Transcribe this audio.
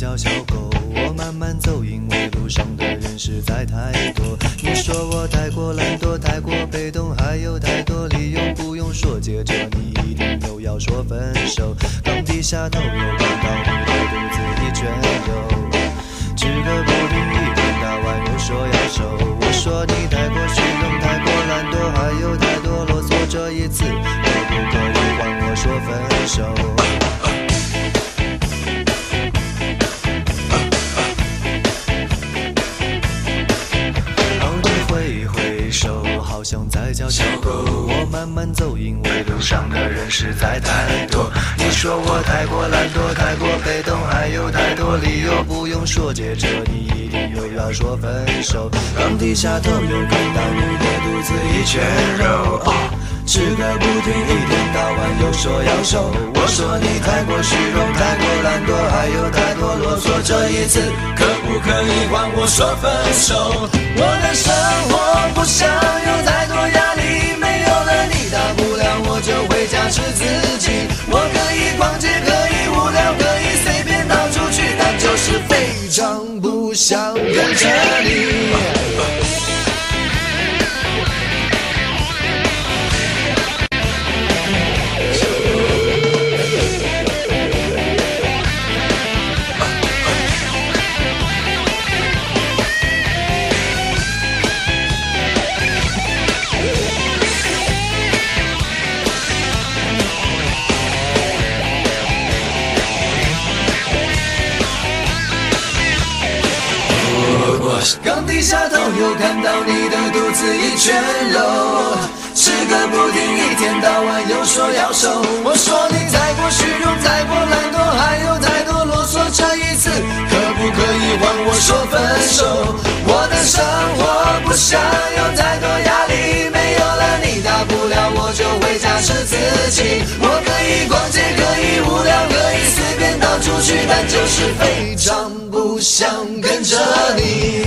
叫小狗，我慢慢走，因为路上的人实在太多。你说我太过懒惰，太过被动，还有太多理由不用说。接着你一定又要说分手，刚低下头又看到你的肚子一卷有，吃个不停，一天到晚又说要瘦。我说你太过虚荣，太过懒惰，还有太多啰嗦。这一次可不可以换我说分手？想在叫小狗。我慢慢走，因为路上的人实在太多。你说我太过懒惰，太过被动，还有太多理由不用说，接着你一定又要说分手。刚低下头，又看到你的肚子一圈肉。吃个不停，一天到晚又说要瘦。我说你太过虚荣，太过懒惰，还有太多啰嗦。这一次可不可以换我说分手？我的生活不想有太多压力，没有了你，大不了我就回家吃自己。我可以逛街，可以无聊，可以随便到处去，但就是非常不想跟着你。刚低下头，又看到你的肚子一圈肉，吃个不停，一天到晚又说要瘦。我说你太过虚荣，太过懒惰，还有太多啰嗦。这一次可不可以换我说分手？我的生活不想有太多压力，没有了你，大不了我就回家吃自己。我可以逛街，可以无聊，可以随便到处去，但就是非常不想跟着你。